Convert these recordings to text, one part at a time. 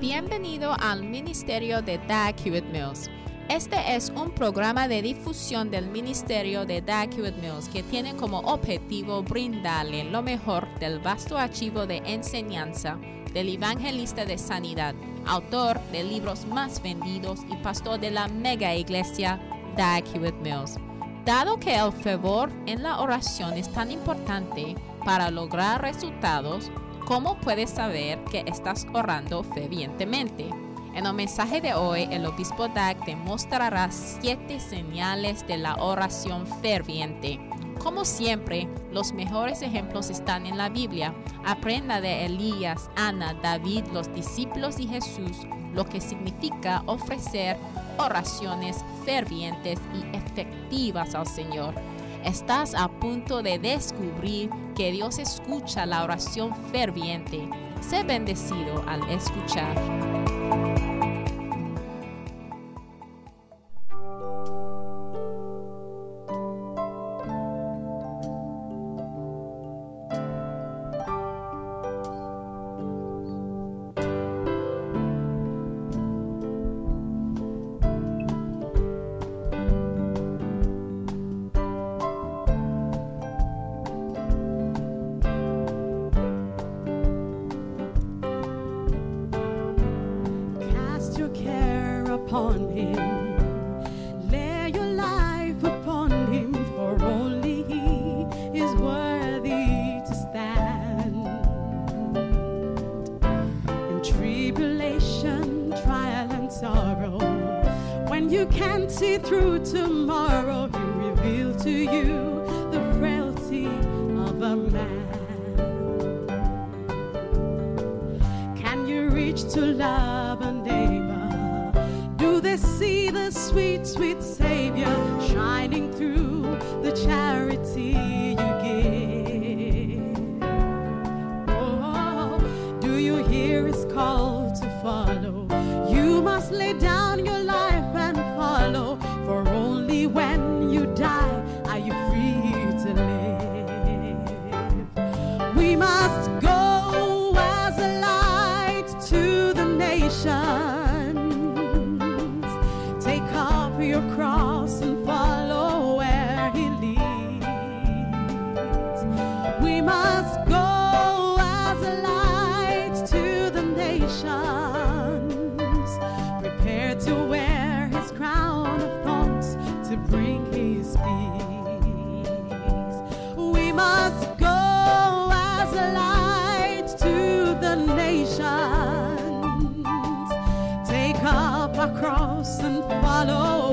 Bienvenido al Ministerio de Dag Hewitt Mills. Este es un programa de difusión del Ministerio de Dag Hewitt Mills que tiene como objetivo brindarle lo mejor del vasto archivo de enseñanza del evangelista de sanidad, autor de libros más vendidos y pastor de la mega iglesia Dag Hewitt Mills. Dado que el fervor en la oración es tan importante para lograr resultados, ¿cómo puedes saber que estás orando fervientemente? En el mensaje de hoy, el obispo Dag te mostrará siete señales de la oración ferviente. Como siempre, los mejores ejemplos están en la Biblia. Aprenda de Elías, Ana, David, los discípulos y Jesús lo que significa ofrecer oraciones fervientes y efectivas al Señor. Estás a punto de descubrir que Dios escucha la oración ferviente. Sé bendecido al escuchar. You hear his call to follow? You must lay down your life and follow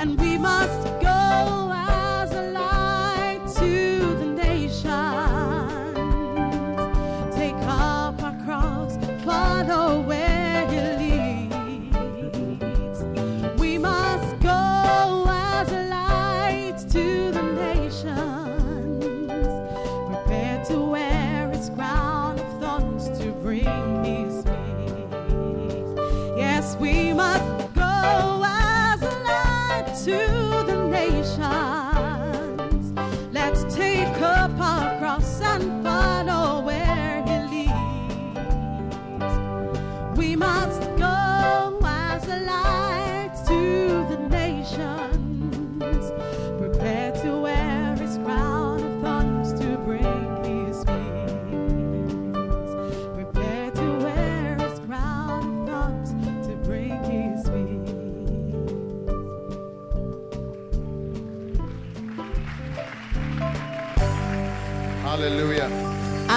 And we must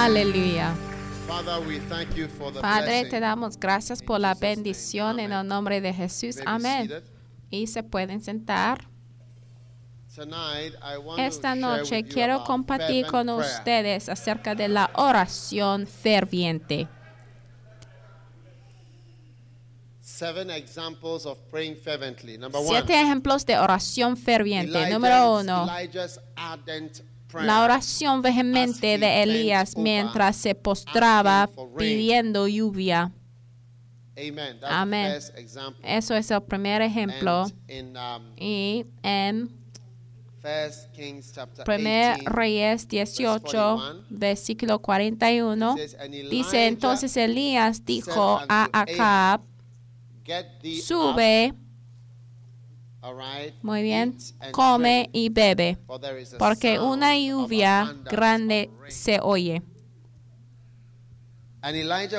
Aleluya. Padre, te damos gracias por la bendición en el nombre de Jesús. Amén. Y se pueden sentar. Esta noche quiero compartir con ustedes acerca de la oración ferviente. Seven examples of praying fervently. Number one, Siete ejemplos de oración ferviente. Número uno. La oración vehemente de Elías mientras se postraba pidiendo lluvia. Amén. Eso es el primer ejemplo. Um, Y en First Kings chapter 1 18, Reyes 18, 41, versículo 41, it says, "And Elijah dice entonces Elías dijo a Acab, sube, muy bien, come y bebe, porque una lluvia grande of rain." se oye.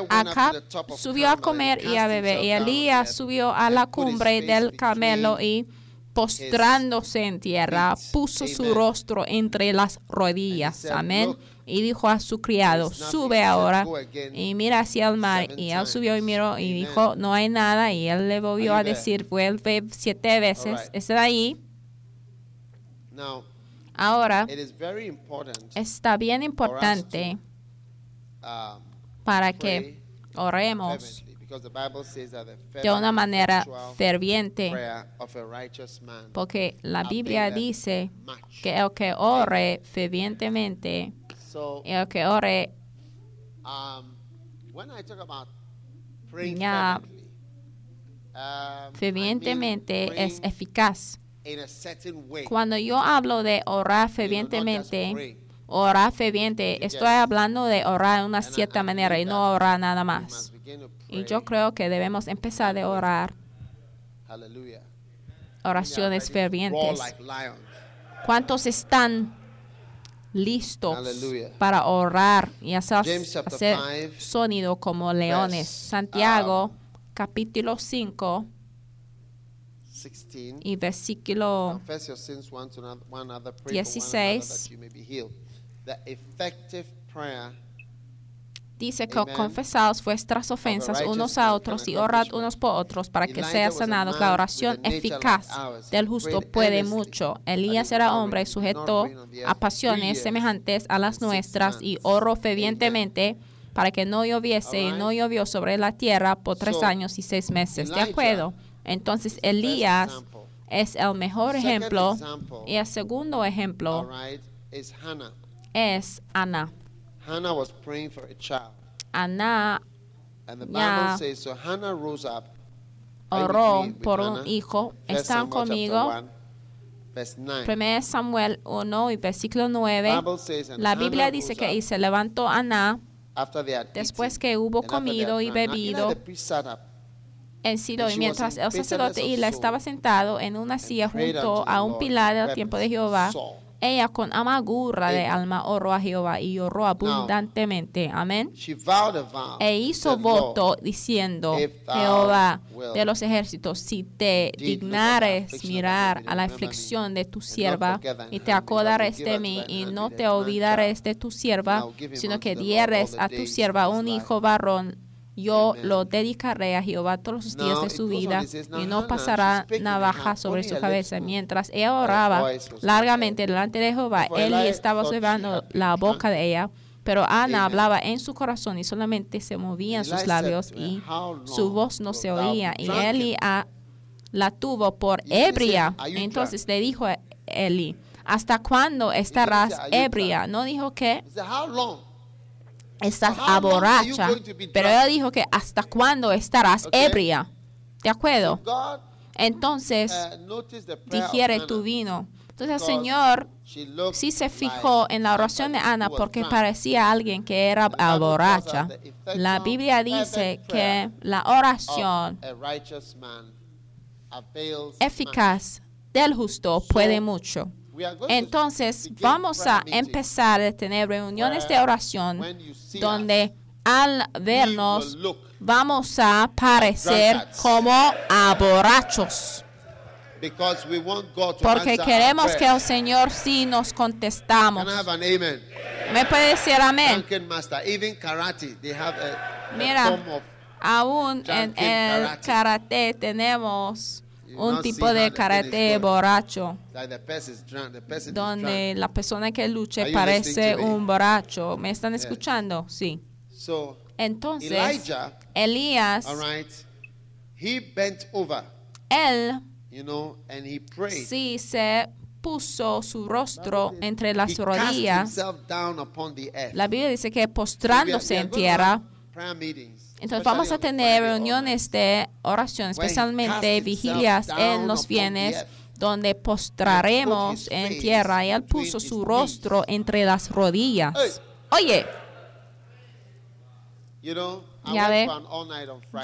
Acab subió a comer y a beber, y Elías subió a la cumbre del camelo y postrándose en tierra, puso su rostro entre las rodillas. Amén. "Look, Y dijo a su criado, there is nothing." sube ahora "Go again y mira hacia el mar. Y él subió y times." miró y dijo, no hay nada. Y él le volvió a decir, vuelve siete veces. Está ahí. Ahora, está bien importante um, para que oremos de una manera ferviente. Porque la Biblia dice que el que ore fervientemente, el que ore um, Ya. um, fervientemente es eficaz. Cuando yo hablo de orar fervientemente, orar ferviente, estoy hablando de orar de una cierta manera y no orar nada más. Y yo creo que debemos empezar de orar oraciones fervientes. ¿Cuántos están listos Hallelujah. para orar y hacer, hacer five, sonido como leones? verse, Santiago, um, capítulo 5 16. y versículo another, another, one 16. Dice que confesaos vuestras ofensas unos a otros y orad unos por otros para que Elijah sean was a sanados. La oración eficaz del justo puede mucho. Elías era hombre sujeto a pasiones semejantes a las nuestras y oró fervientemente para que no lloviese y no llovió sobre la tierra por tres años y seis meses. ¿De acuerdo? Entonces Elías es el mejor ejemplo y el segundo ejemplo es Ana. Hannah was praying for a child. Ana And the Ya. Bible says, so Hannah rose up. Oró with por Hannah? un hijo. First ¿Están Samuel chapter conmigo? one, verse 9. 1 Samuel 1 y versículo 9. Bible says, and La Biblia Hannah dice rose que y se levantó Ana after they had después eaten, que hubo and after they comido y drunk. Now, Eli bebido the priest sat up en Silo y mientras el sacerdote estaba sentado en una silla junto unto a un pilar del tiempo de Jehová. Ella con amargura de alma oró a Jehová y oró abundantemente. Amén. E hizo voto "Lord, diciendo, Jehová de los ejércitos, si te dignares mirar a la aflicción de tu sierva y te acordares de mí y no te olvidares de tu sierva, sino que dieres a tu sierva un hijo varón. Yo Amen. lo dedicaré a Jehová todos los días de su vida y no pasará navaja sobre su cabeza. Mientras ella oraba largamente delante de Jehová, Eli estaba observando la boca de ella, pero Ana hablaba en su corazón y solamente se movían sus labios y "How su voz no se oía. Y drunken?" Eli ah, la tuvo por él ebria. "Are you Entonces le dijo a Eli, ¿hasta cuándo estarás "Are you ebria? No dijo que He said, How long? Estás you borracha, pero ella dijo que hasta cuándo estarás Okay. ebria. ¿De acuerdo? Entonces uh, digiere tu vino. Entonces el Señor sí se fijó en la oración de Ana porque parecía alguien que era borracha. La Biblia dice que la oración a eficaz del justo puede mucho. Entonces vamos a empezar a tener reuniones de oración donde al vernos vamos a parecer como a borrachos. Porque queremos que el Señor sí nos contestamos. ¿Me puede decir amén? Mira, aún en el karate. tenemos un tipo de karate borracho, donde la persona que you parece un borracho. ¿Me están escuchando? Sí. Entonces, Elías, él sí se puso su rostro entre las rodillas. La Biblia dice que postrándose en tierra. Entonces especially vamos a tener reuniones de oración, especialmente vigilias en los earth, donde postraremos en tierra y él puso su rostro entre las rodillas. Oye, Ya ve,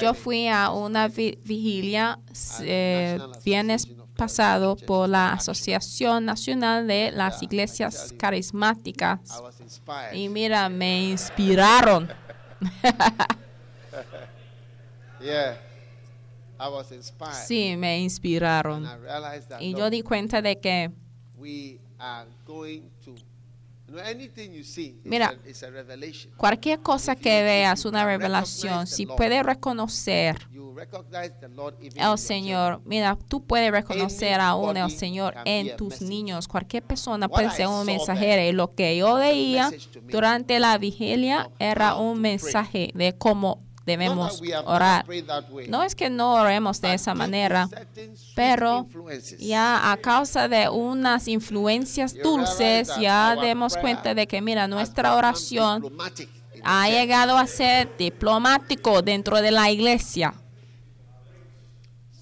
yo fui a una vi- vigilia eh, viernes pasado por la. Asociación Nacional de las Iglesias. Carismáticas. Y mira, me inspiraron. yeah. I was inspired. Sí, me inspiraron. And I realized that Y yo di cuenta de que we are going to Mira. Cualquier cosa que veas, una revelación, si puedes reconocer your Señor, mira, tú puedes reconocer aún Anybody Señor en tus niños. Cualquier persona puede ser un mensajero. Y lo que yo veía durante la vigilia era un mensaje de cómo debemos orar. No es que no oremos de esa manera, pero ya a causa de unas influencias dulces, ya demos cuenta de que, mira, nuestra oración ha llegado a ser diplomático dentro de la iglesia.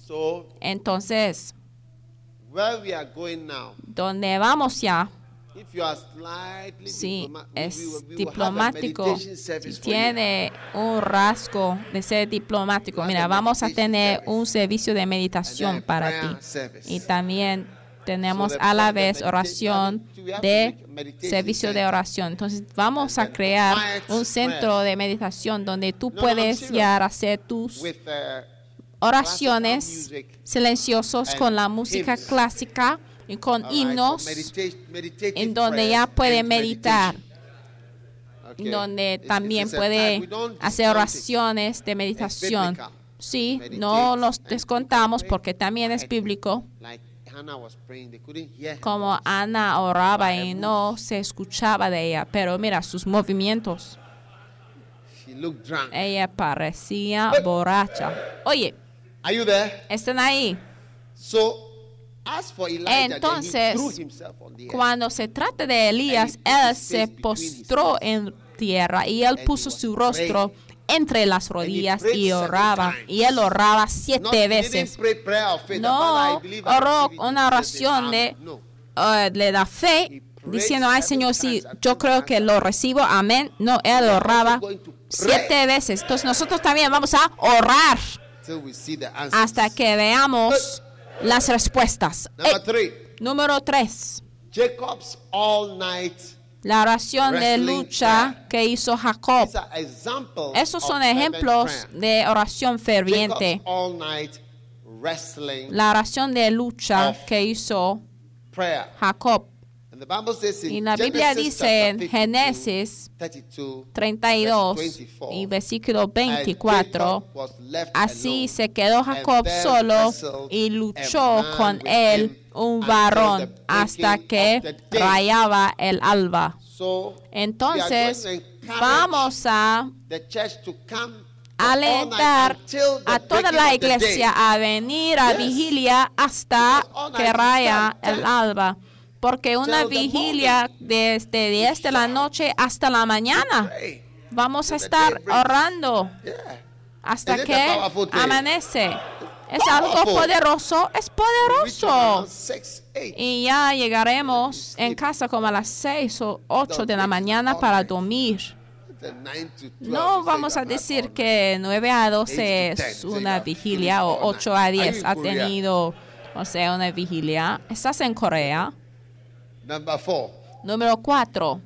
So, Entonces, where we are going now, donde vamos ya, we- es a diplomático, si tiene un rasgo de ser diplomático, mira, a vamos a tener un servicio de meditación a para ti. Y también tenemos a la vez oración de a servicio de oración. Entonces vamos a crear un centro de meditación donde tú puedes serious. ya hacer tus uh, oraciones silenciosos con la música clásica con himnos en donde ya puede meditar, donde también puede hacer oraciones de meditación. Sí, no los descontamos porque también es bíblico. Como. Ana oraba y no se escuchaba de ella, pero mira sus movimientos. Ella parecía borracha. Oye, están ahí. So, Entonces. Cuando se trata de Elías, él se postró en tierra y él puso su rostro entre las rodillas y oraba. Y él oraba siete veces. No oró una oración de, eh, le da fe, diciendo, ay Señor, sí, yo creo que lo recibo, amén. No, él oraba siete veces. Entonces nosotros también vamos a orar hasta que veamos las respuestas. Number Eh, three, número tres. Jacob's all night. La oración de lucha que hizo Jacob. Esos son ejemplos de oración ferviente. La oración de lucha que hizo. Jacob. And the Bible says in Y la Biblia Genesis dice en 52, Génesis 32, 32 verse 24, y versículo and 24. Jacob was left Así se quedó Jacob solo y luchó con él un varón hasta que rayaba el alba. Entonces, vamos a alentar a toda la iglesia a venir a vigilia hasta que raya el alba. Porque una vigilia desde 10 de la noche hasta la mañana. Vamos a estar orando hasta que amanece. Es algo poderoso, es poderoso. Y ya llegaremos en casa como a las 6 o 8 de la mañana para dormir. The nine to 12, you No vamos a decir que 9 a 12 Eight to es una vigilia o all 8 a night. Are you 10 in ha tenido, o sea, una vigilia. Estás en Corea. Number four. Número 4.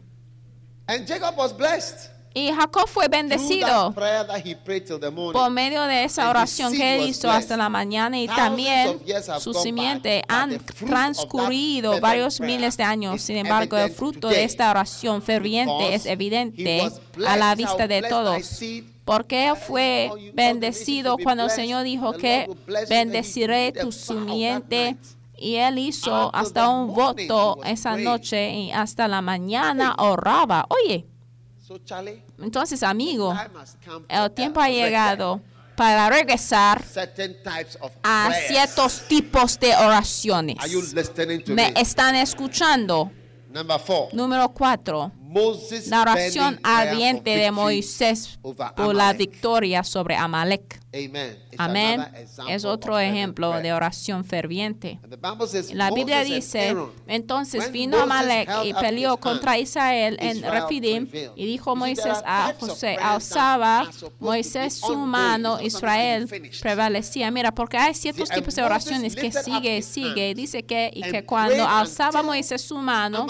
And Jacob was blessed. Y Jacob fue bendecido por medio de esa oración que él hizo hasta la mañana y también su simiente han transcurrido varios miles de años. Sin embargo, el fruto de esta oración ferviente es evidente a la vista de todos. Porque él fue bendecido cuando el Señor dijo que bendeciré tu simiente. Y él hizo Until hasta un morning voto esa noche y hasta la mañana oraba. Oye, entonces amigo, el tiempo ha llegado para regresar a ciertos tipos de oraciones. Me están escuchando. Número cuatro. La oración ardiente de Moisés por la victoria sobre Amalek. Amén. Es otro ejemplo de oración ferviente. La Biblia dice, entonces vino Amalek y peleó contra Israel en Refidim y dijo Moisés a José, alzaba Moisés su mano, Israel prevalecía. Mira, porque hay ciertos tipos de oraciones que sigue, sigue. Dice que, y que cuando alzaba Moisés su mano.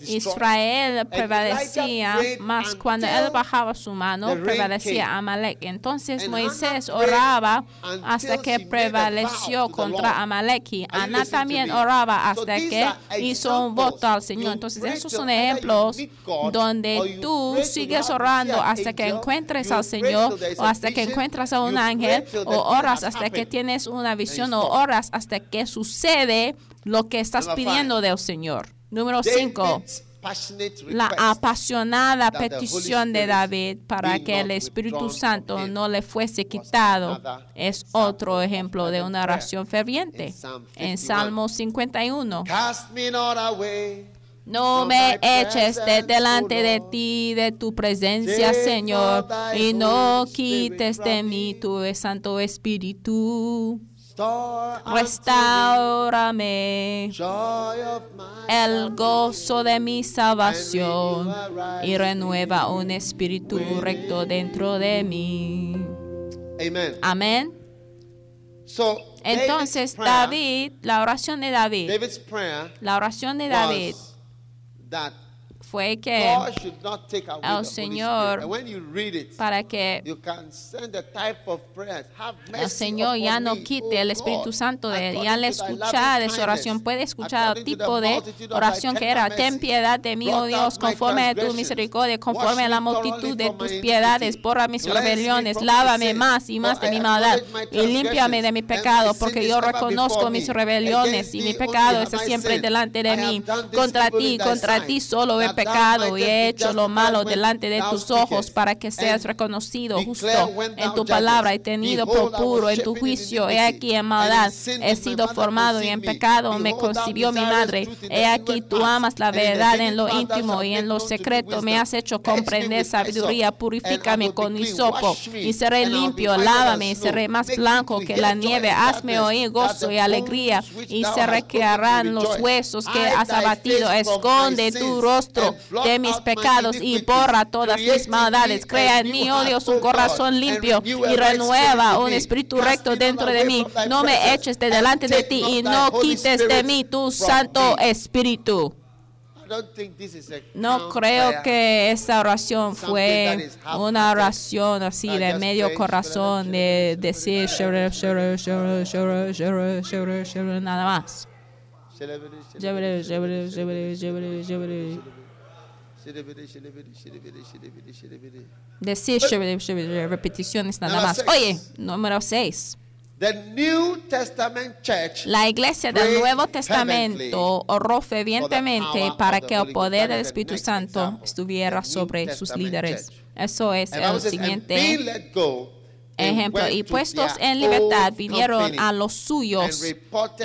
Israel prevalecía, más cuando él bajaba su mano, prevalecía. Amalek. Entonces Moisés oraba hasta que prevaleció contra Lord. Amalek. Y Are you Ana también oraba hasta que hizo un voto al Señor. Entonces esos son ejemplos donde tú sigues orando hasta que encuentres al Señor o hasta que vision, encuentres a un ángel o oras has hasta que tienes una visión o oras hasta que sucede lo que estás pidiendo del Señor. Número 5. La apasionada petición de David para que el Espíritu Santo no le fuese quitado es otro ejemplo de una oración ferviente. En 51. Salmo 51. Cast me not away. No me eches de delante de ti, de tu presencia, Señor, y no quites de mí tu Santo Espíritu. Restaurame el gozo de mi salvación y renueva un espíritu recto dentro de mí. Amén. So Entonces David, la oración de David, la oración de David fue que el Señor- para que el Señor ya no quite O el Espíritu Santo de to thy escuchar de su oración puede escuchar el tipo de oración que era ten piedad de mí oh Dios conforme a tu misericordia conforme a la multitud de tus piedades borra mis rebeliones lávame más y más de mi maldad y límpiame de mi pecado porque yo reconozco mis rebeliones y mi pecado está siempre delante de mí contra ti contra ti solo he pecado y he hecho lo malo delante de tus ojos para que seas reconocido justo en tu palabra y tenido por puro en tu juicio. He aquí en maldad he sido formado y en pecado me concibió mi madre. He aquí tú amas la verdad en lo íntimo y en lo secreto. Me has hecho comprender sabiduría. Purifícame con hisopo y seré limpio. Lávame y seré más blanco que la nieve. Hazme oír gozo y alegría y se requearán los huesos que has abatido. Esconde tu rostro de mis pecados y borra todas mis maldades. Crea en mí, oh Dios, un God, corazón limpio y renueva un espíritu recto dentro de mí. No me eches de delante de ti y no quites de mí tu Santo. Espíritu. No creo que esta oración fue una oración así de medio corazón, de decir nada más. Decir repeticiones nada más. Oye, número 6. The New Testament church La iglesia del Nuevo Testamento oró fervientemente para que el poder del Espíritu Santo estuviera sobre sus líderes. Eso es el siguiente ejemplo. went Y to puestos en libertad vinieron a los suyos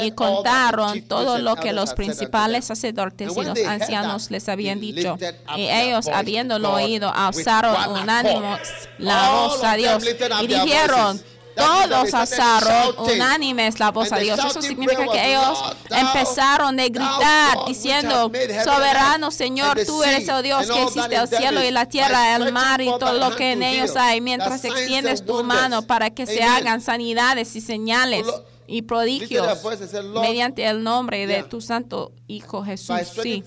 y contaron todo lo que los principales sacerdotes y los ancianos les habían dicho. Y ellos, habiéndolo oído, alzaron one un accord. ánimo, la voz a Dios y dijeron, todos alzaron unánimes la voz a Dios. Eso significa que ellos "Lord, thou- empezaron a thou gritar diciendo, soberano Señor, tú eres, sea, oh Dios, que existe el cielo y la tierra, el mar y todo lo que en ellos hay, mientras extiendes tu mano para que se hagan sanidades y señales Lo- y prodigios mediante el nombre de tu santo Hijo Jesús. Sí.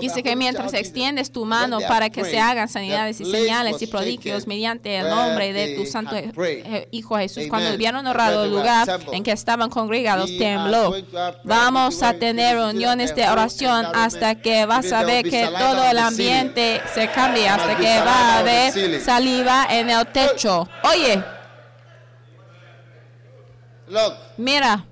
Dice que mientras extiendes tu mano para que se hagan sanidades y señales y prodigios mediante el nombre de tu santo Hijo Jesús. Cuando hubieron And honrado el lugar en que estaban congregados, tembló. Vamos a tener reuniones de oración hasta que vas a ver que todo el ambiente se cambie, hasta que va a haber saliva en el techo. Oye, Look, mira.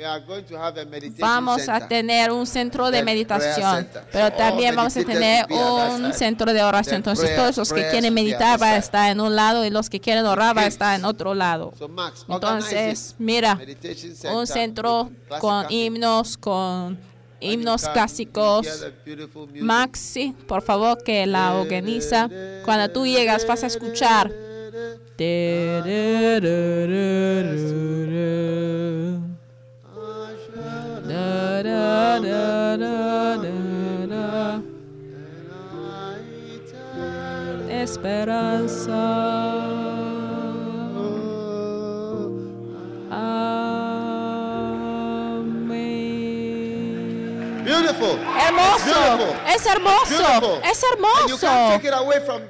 we are going to have a meditation Vamos a tener un centro de meditación, pero So también vamos a tener un centro de oración. Entonces todos los que quieren meditar van a estar en un lado y los que quieren orar van a estar en otro lado. So Max, Entonces, mira, un centro con himnos, con himnos clásicos. Maxi, por favor, que la organiza. Cuando tú llegas vas a escuchar. Da, da, Beautiful. Hermoso, es hermoso, es hermoso.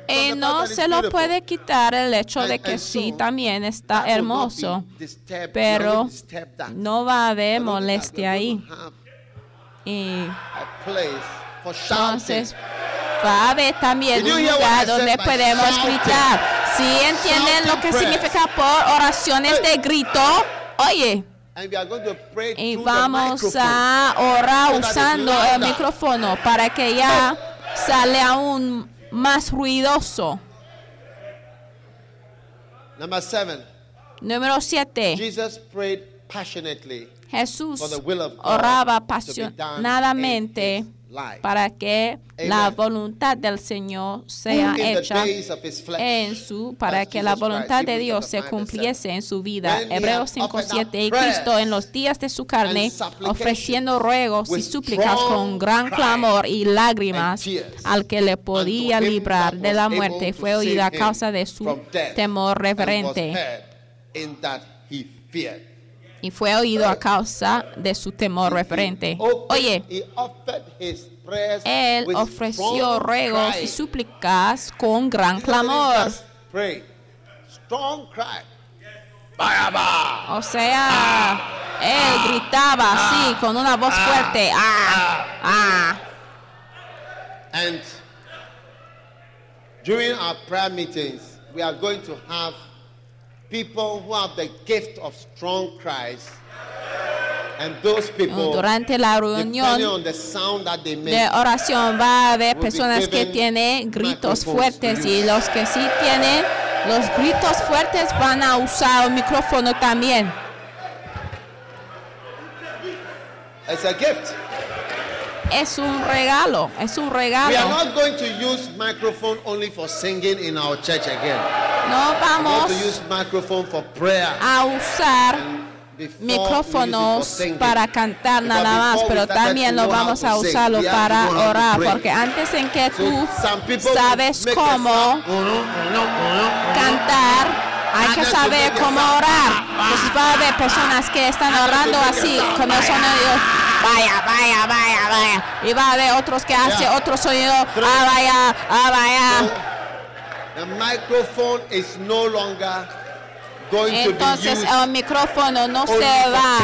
Y the no se lo puede quitar el hecho de que sí también está hermoso, pero no va a haber molestia ahí. Y entonces va a haber también un lugar donde podemos gritar. Si entienden lo que significa por oraciones de grito, oye, And we are going to pray y vamos a orar usando el micrófono para que ya sale aún más ruidoso. Número 7. Jesus prayed passionately Jesús oraba apasionadamente. Para que la Amen. voluntad del Señor sea In hecha en su para que la Jesus Christ, voluntad de Hebrews Dios se 5 verse cumpliese en su vida. Hebreos had offered 5:7 y Cristo en los días de su carne ofreciendo ruegos y súplicas con gran clamor y lágrimas al que le podía librar de la muerte fue oída a causa de su temor reverente y fue oído a causa de su temor referente. Oye, él ofreció ruegos y súplicas con gran clamor. O sea, él gritaba así, con una voz fuerte. ¡Ah! ¡Ah! And during our prayer meetings, we are going to have people who have the gift of strong cries. And those people, Durante la reunión on the sound that they make, de oración va a haber personas que tienen gritos fuertes y los que sí tienen los gritos fuertes van a usar el micrófono también. it's a gift. Es un regalo, es un We are regalo. not going to use microphone only for singing in our church again. No vamos to use microphone for prayer. a usar micrófonos para cantar nada más, pero también lo vamos a usarlo para orar, porque antes en que tú sabes cómo cantar, hay que saber cómo orar. Entonces va a haber personas que están orando así, con el sonido, vaya, vaya, vaya, vaya. Y va a haber otros que hacen Yeah. otro sonido, ah, vaya, ah, vaya. The microphone is no longer going Entonces to be used. el micrófono no se va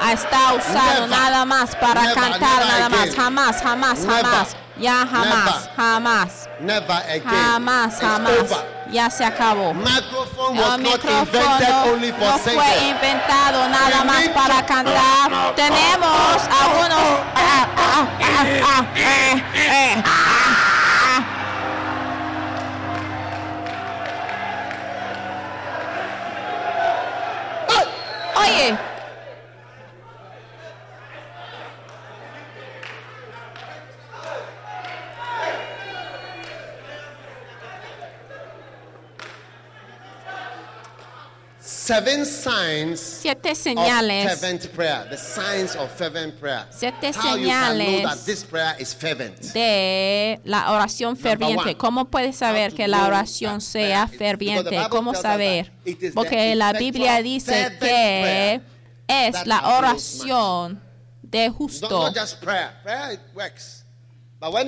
a estar usado Never. nada más para Never, cantar, never nada más, jamás, jamás, jamás, ya jamás, jamás, Never again. jamás, jamás, over. ya se acabó. Microphone El was not invented micrófono only for no fue inventado nada We más para to- cantar. Tenemos algunos. Seven signs siete of señales, fervent prayer. The signs of fervent prayer. Siete How you can know señales that this prayer is fervent. de la oración ferviente. ¿Cómo puedes saber que la oración sea ferviente? ¿Cómo saber? Porque la Biblia dice que es la oración de justo, not just prayer. Prayer it works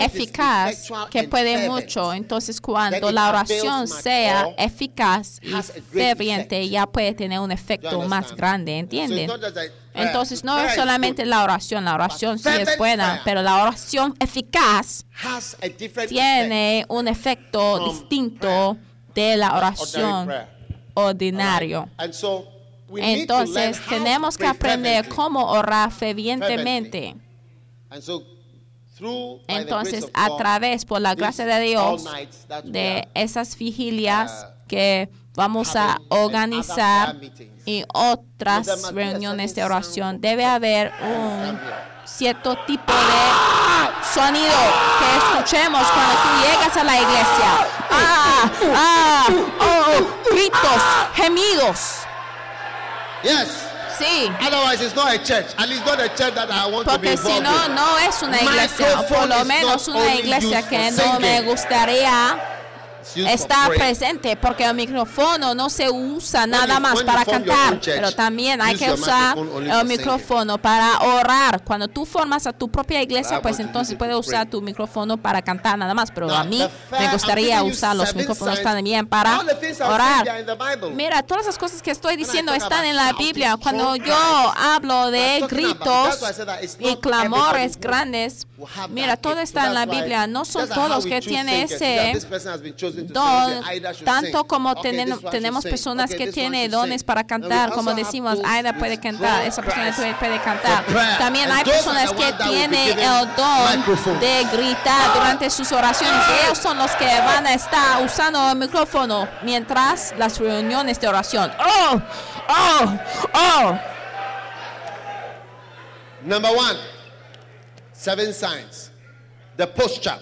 eficaz que puede mucho. Entonces, cuando la oración sea eficaz y ferviente, ya puede tener un efecto más grande, ¿entienden? Entonces, no es solamente la oración, la oración sí es buena, pero la oración eficaz tiene un efecto distinto de la oración ordinario. Entonces, tenemos que aprender cómo orar fervientemente. Entonces, a través, por la gracia de Dios, de esas vigilias uh, que vamos a organizar y otras reuniones de oración, debe haber un cierto tipo de sonido que escuchemos cuando tú llegas a la iglesia. Ah, ah, oh, gritos, gemidos. Yes. Sí, Otherwise, it's not a church. At least not a church that I want to be porque si no, in. no es una iglesia, por lo menos una iglesia que no me gustaría está presente porque el micrófono no se usa nada más para cantar, pero también hay que usar el micrófono para orar. Cuando tú formas a tu propia iglesia, pues entonces puedes usar tu micrófono para cantar nada más, pero a mí me gustaría usar los micrófonos también para orar. Mira, todas las cosas que estoy diciendo están en la Biblia. Cuando yo hablo de gritos y clamores grandes, mira, todo está en la Biblia. No son todos que tienen ese don, tanto como tenemos personas que tienen dones para cantar, como decimos, Aida puede cantar, esa persona puede cantar. También hay personas que tienen el don de gritar durante sus oraciones. Ellos son los que van a estar usando el micrófono mientras las reuniones de oración. Oh, oh, oh. Number one, seven signs. The posture.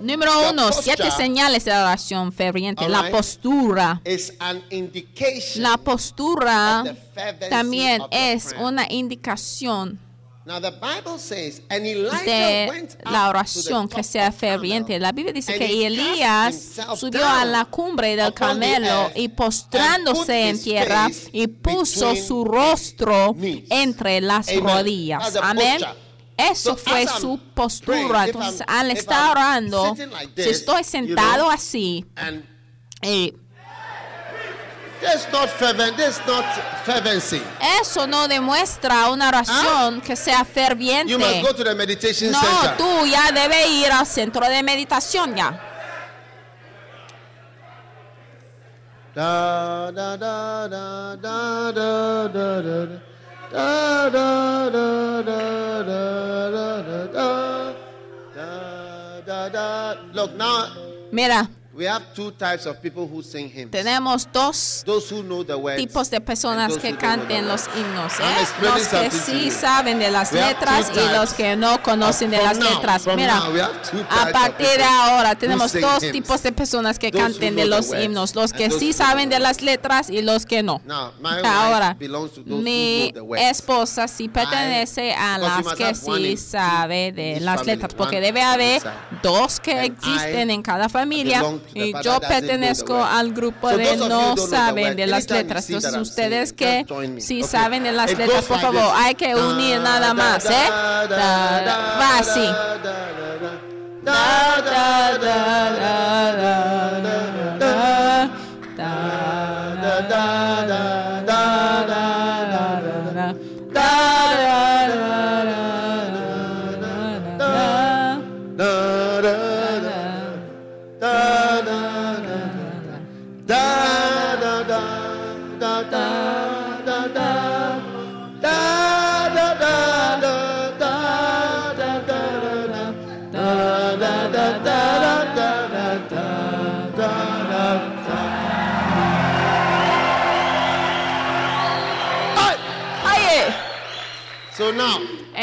Número uno, siete señales de oración ferviente. Right, la postura. Is an indication la postura también es una indicación de la oración que sea ferviente. La Biblia dice que Elías subió a la cumbre del Carmelo y postrándose en tierra y puso su rostro entre las rodillas. Amén. Eso fue su postura. Entonces, al estar orando, si estoy sentado así, eh, eso no demuestra una oración que sea ferviente. no, tú ya debes ir al centro de meditación ya. da, da, da, da, da, da. Mira. We have two types of people who sing hymns. Tenemos dos Those who know the words tipos de personas que canten los hymnos. Eh? Los que sí saben de las we letras y los que no conocen de las now, letras. Mira, a partir de ahora tenemos dos hymns. tipos de personas que Those canten de los himnos. Los que sí saben de las letras y los que no. Now, ahora, mi esposa sí pertenece I, a las que sí sabe de las letras, porque debe haber dos que existen en cada familia y yo pertenezco al grupo de no saben de las letras. Entonces ustedes que sí saben de las letras, por favor, hay que unir nada más, ¿eh? Va así.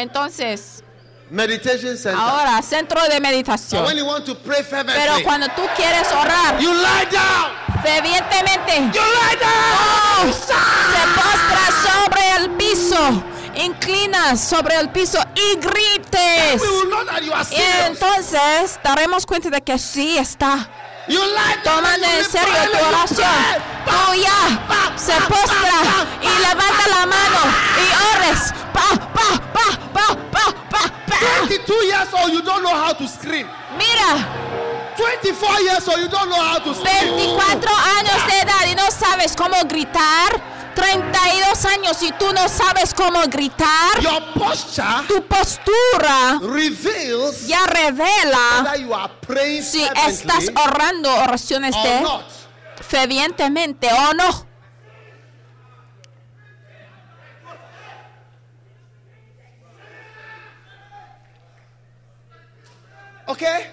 Entonces, meditation center. ahora, centro de when meditación. you want to pray Pero cuando tú quieres orar you lie down. fervientemente, You lie down. se postra sobre el piso, inclinas sobre el piso y grites. We will know that you are Y entonces daremos cuenta de que sí está You tomando en serio tu oración. Tú ya se postra y levanta la mano y ores. Pa, pa, pa, pa, pa, pa, pa. 22 years old, you don't know how to scream. Mira, 24 years old, you don't know how to scream. 24 años de edad y no sabes cómo gritar. 32 años y tú no sabes cómo gritar. Your posture Tu postura reveals ya revela you are si estás orando oraciones or de fervientemente o no. Okay?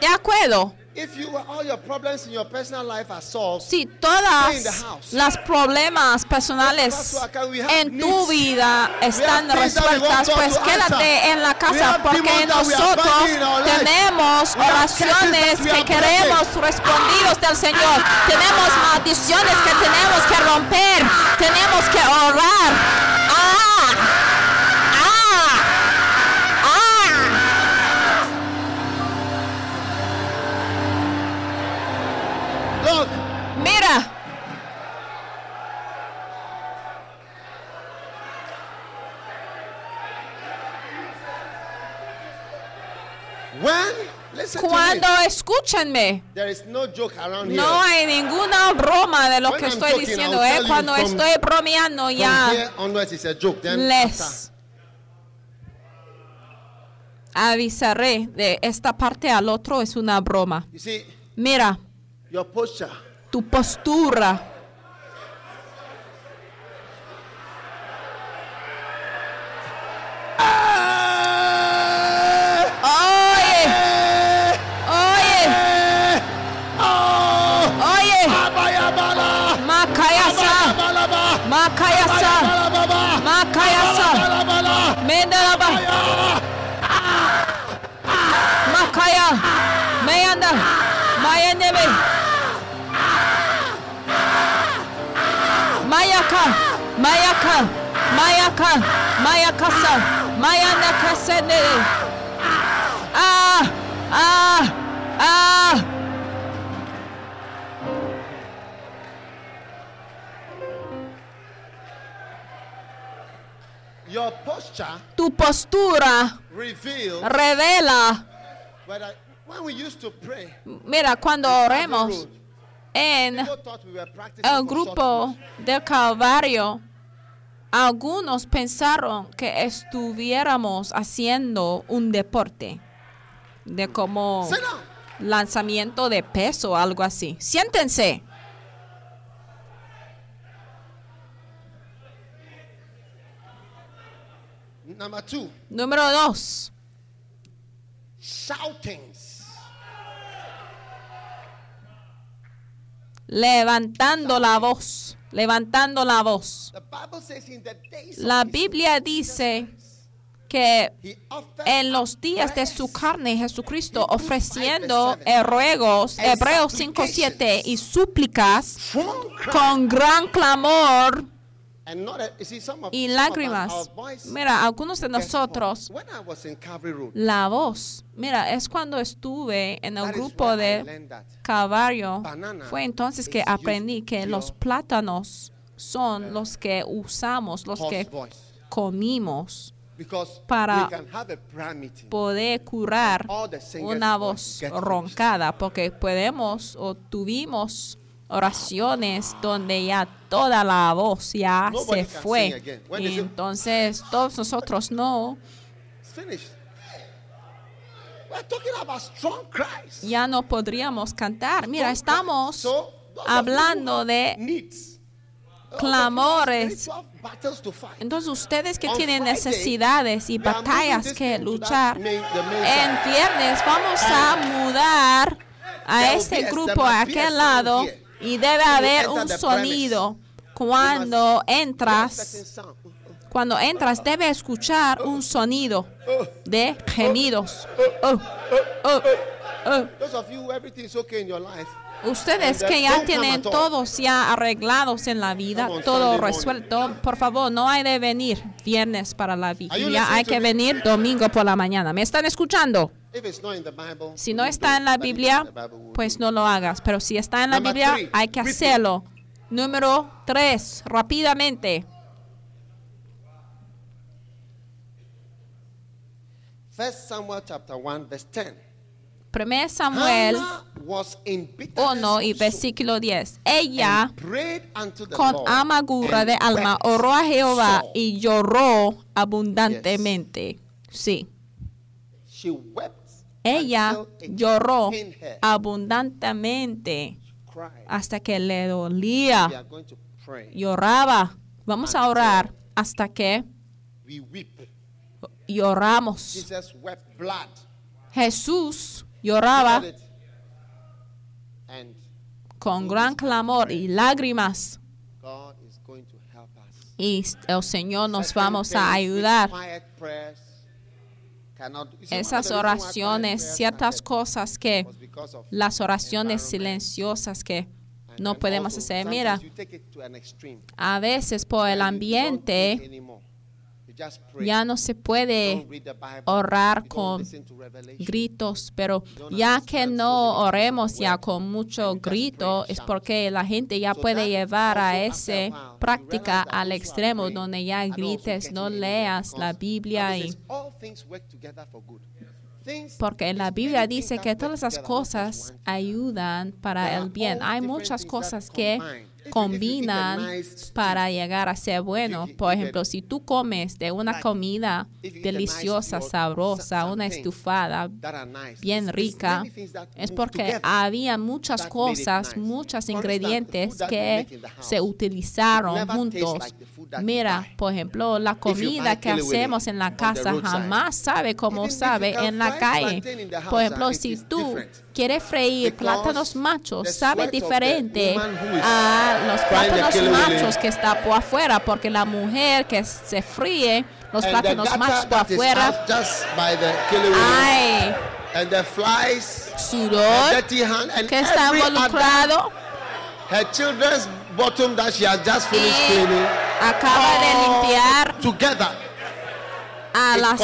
De acuerdo. If you all your problems in your personal life are solved, Si todas las problemas personales en tu vida están resueltas, pues quédate en la casa porque nosotros tenemos oraciones que queremos respondidos del Señor. Tenemos maldiciones que tenemos que romper. Tenemos que orar. Me, escúchenme. there is no joke around here. No hay ninguna broma de lo que estoy diciendo, ¿eh? Cuando estoy bromeando ya les avisaré de esta parte al otro es una broma. you see, Mira, your posture. tu postura. Mayaka. Mayaka. Mayakasa. Mayanda kasene. Ah. Ah. Ah. Your posture Tu postura reveals revela. whether when we used to pray, Mira, cuando oremos en el grupo del Calvario, algunos pensaron que estuviéramos haciendo un deporte de como lanzamiento de peso o algo así. Siéntense. Two, Número dos, shoutings. levantando la voz, levantando la voz. La Biblia dice que en los días de su carne Jesucristo ofreciendo ruegos, Hebreos 5.7 y súplicas con gran clamor y lágrimas. Mira, algunos de nosotros, la voz, mira, es cuando estuve en el grupo de Banana fue entonces que aprendí que los plátanos son los que usamos, los que comimos para poder curar una voz roncada, porque podemos o tuvimos oraciones donde ya toda la voz ya Nobody se fue. Y entonces todos nosotros no, ya no podríamos cantar. Mira, estamos So, hablando de needs, clamores. Entonces ustedes que On tienen Friday, necesidades y batallas que luchar, main- en viernes vamos a mudar a There este grupo a aquel lado here. Y debe haber un sonido cuando entras. Cuando entras, debe escuchar un sonido de gemidos. Oh, oh, oh. Ustedes que ya tienen todos ya arreglados en la vida, todo resuelto, por favor, no hay de venir viernes para la vigilia, hay que venir domingo por la mañana. ¿Me están escuchando? Si no está en la Biblia, pues no lo hagas. Pero si está en la Biblia, hay que hacerlo. Número tres, rápidamente. First Samuel chapter 1, verse 10. 1 Samuel Hannah was in bitterness 1 y versículo 10. Ella con amargura de alma oró a Jehová y lloró abundantemente. Sí. She wept Ella lloró abundantemente hasta que le dolía. Lloraba. Vamos a orar. Hasta que lloramos. Jesús lloraba con gran clamor y lágrimas. Y el Señor nos vamos a ayudar. quiet prayers cannot do. You see, one of Esas oraciones, ciertas cosas que las oraciones silenciosas que no podemos hacer. Mira, a veces por el ambiente anymore. You just pray. Ya no se puede orar con gritos, pero ya que no oremos ya con mucho grito es porque la gente ya puede llevar a esa práctica al extremo donde ya grites, no leas la Biblia y porque en la Biblia dice que todas las cosas ayudan para el bien. Hay muchas cosas que a combinan para llegar a ser bueno. Por ejemplo, si tú comes de una comida a deliciosa, sabrosa, una estufada bien rica, es porque había muchas cosas, muchos ingredientes que se utilizaron juntos. Mira, por ejemplo, la comida que hacemos en la casa jamás sabe como sabe en la calle. Por ejemplo, si tú quieres freír plátanos machos, sabe diferente is a los the plátanos machos que está por afuera, porque la mujer que se fríe los And the plátanos machos por afuera, the hay and the flies, the sudor dirty hand, and que está involucrado. Her children's bottom that she has just finished cleaning, acaba de limpiar. together. A las,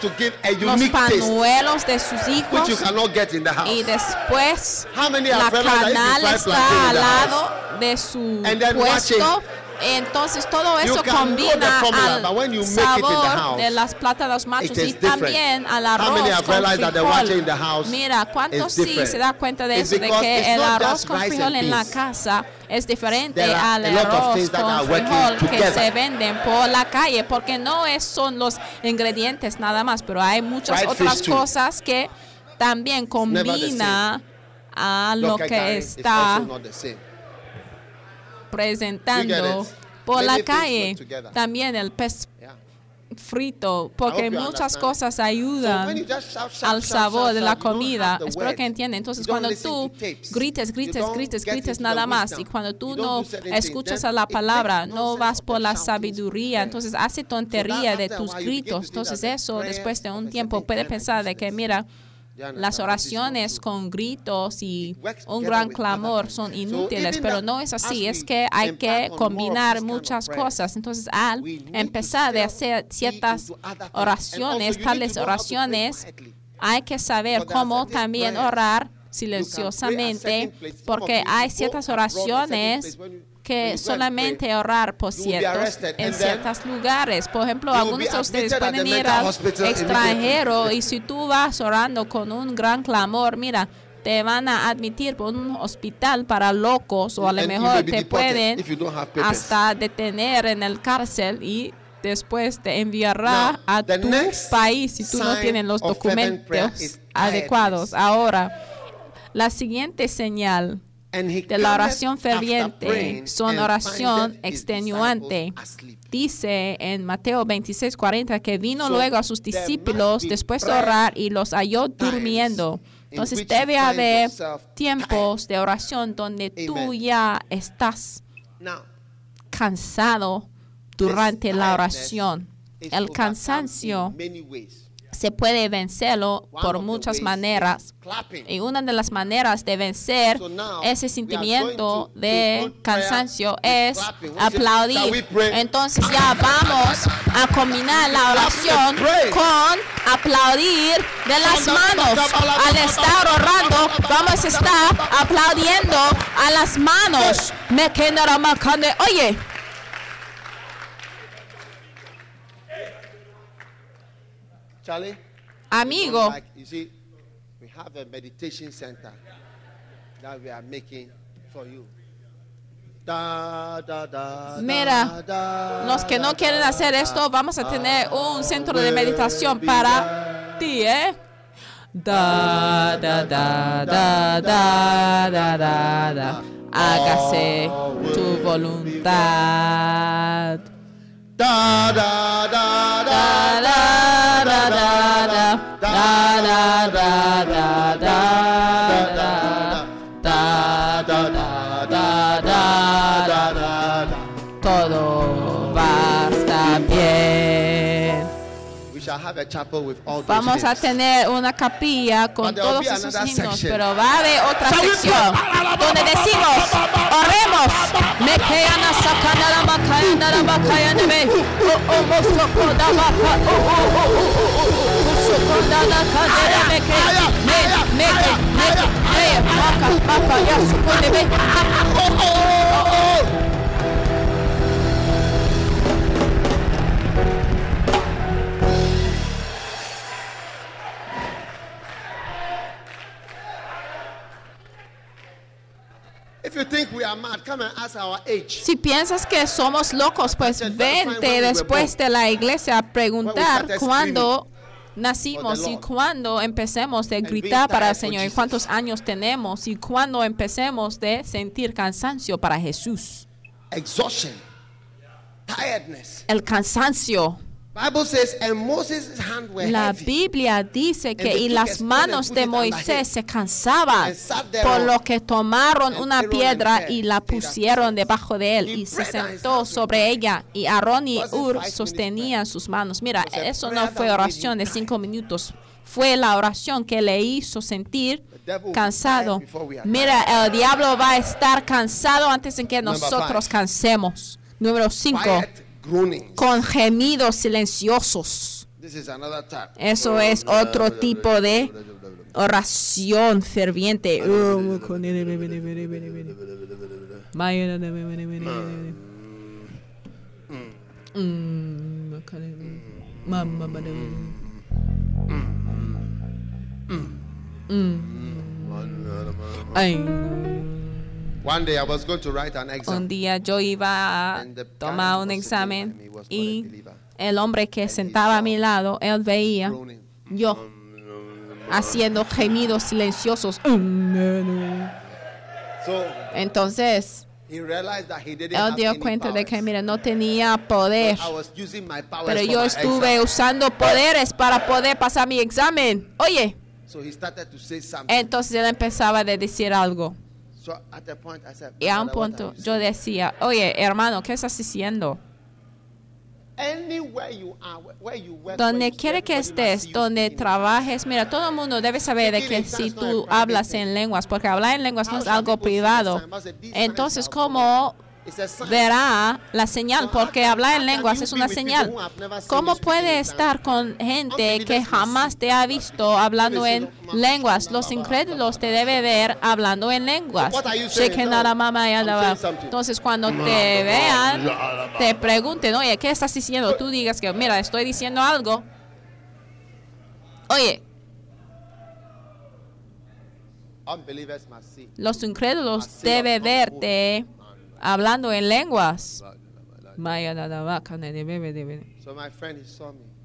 to give a los panuelos de sus which you hijos cannot get in the house. y después How many la canal está al lado de su And then watch puesto. Entonces todo eso combina al sabor de las plátanos machos y también al arroz con frijol. Mira, ¿cuántos sí different? se da cuenta de eso? De que el arroz con frijol en la casa es diferente al arroz con frijol que se venden por la calle, porque no es, son los ingredientes nada más, pero hay muchas otras cosas que también combina a lo que está also not the same. Presentando por Many la calle. También el pez Yeah. frito, porque muchas understand. cosas ayudan just shout, shout, al sabor shout, de la comida. Espero que entiendan. Entonces, cuando tú grites, grites, grites, grites nada más, y cuando tú no escuchas a la palabra, no vas por la sabiduría, entonces hace tontería de tus gritos. Entonces, eso después de un tiempo puede pensar de que, mira? Las oraciones con gritos y un gran clamor son inútiles, pero no es así, as es que hay que combinar muchas cosas. Entonces, al empezar de hacer ciertas oraciones, tales oraciones, hay que saber cómo también orar silenciosamente, porque hay ciertas oraciones que solamente orar por ciertos en ciertos lugares. Por ejemplo, algunos de ustedes pueden ir al extranjero y si tú vas orando con un gran clamor, mira, te van a admitir por un hospital para locos o a lo mejor te pueden hasta detener en el cárcel y después te enviará a tu país si tú no tienes los documentos adecuados. Ahora, la siguiente señal de la oración ferviente son oración extenuante. Dice en Mateo 26, 40 que vino luego a sus discípulos después de orar y los halló durmiendo. Entonces debe haber tiempos de oración donde tú ya estás cansado, durante la oración. El cansancio. Se puede vencerlo por muchas maneras. Y una de las maneras de vencer ese sentimiento de cansancio es aplaudir. Entonces ya vamos a combinar la oración con aplaudir de las manos. Al estar orando, vamos a estar aplaudiendo a las manos. Oye, Charlie? amigo, Like, you see, we have a meditation center that we are making for you. Da, da, da, Mira, los que no quieren hacer esto, vamos a tener un centro de meditación para ti, ¿eh? Da, da, da, da, da, da, da, da. Hágase tu voluntad. Da, Da, da, da, da, have a chapel with all those Vamos a hymns. tener una capilla con But there will todos be esos another himnos, section. pero va a haber otra Shall we sección donde decimos, oremos, me quedan sacando la macaya, la macaya, de me, oh, oh, mozo, coda, vaca, oh, oh, oh, oh, oh, oh, oh, mozo, coda, la cadera, me que, me, me que, me que, me, Si piensas que somos locos, pues vente después de la iglesia a preguntar cuándo nacimos y cuándo empecemos de gritar para el Señor y cuántos años tenemos y cuándo empecemos de sentir cansancio para Jesús. Exhaustion, tiredness. El cansancio. La. Biblia dice que y las manos de Moisés se cansaban, por lo que tomaron una piedra y la pusieron debajo de él y se sentó sobre ella. Y Aarón y Ur sostenían sus manos. Mira, eso no fue oración de cinco minutos, fue la oración que le hizo sentir cansado. Mira, el diablo va a estar cansado antes de que Number nosotros cansemos. Número cinco, groanings. con gemidos silenciosos. This is another type. Eso es otro tipo de oración ferviente. Ay, One day I was going to write an un exam. día yo iba a tomar un examen y el hombre que sentaba a mi lado, él veía yo haciendo gemidos silenciosos. So Entonces, he realized that he didn't él have dio cuenta de que, mira, no tenía poder. I was using my powers Pero yo estuve usando poderes para poder pasar mi examen. Oye, So he started to say something. entonces él empezaba a decir algo. So at the point I said, Y a un "Brother, what punto yo saying?" decía, oye, hermano, ¿qué estás where Donde quiera que estés, donde trabajes, mira, todo el mundo debe saber de que si tú hablas en lenguas, porque hablar en lenguas no es algo privado. Entonces, ¿cómo. Verá la señal? Porque hablar en lenguas es una señal. ¿Cómo puede estar con gente que jamás te ha visto hablando en lenguas? Los incrédulos te debe ver hablando en lenguas. Entonces, cuando te vean, te pregunten, oye, ¿qué estás diciendo? Tú digas que, mira, estoy diciendo algo. Oye, los incrédulos deben verte hablando en lenguas.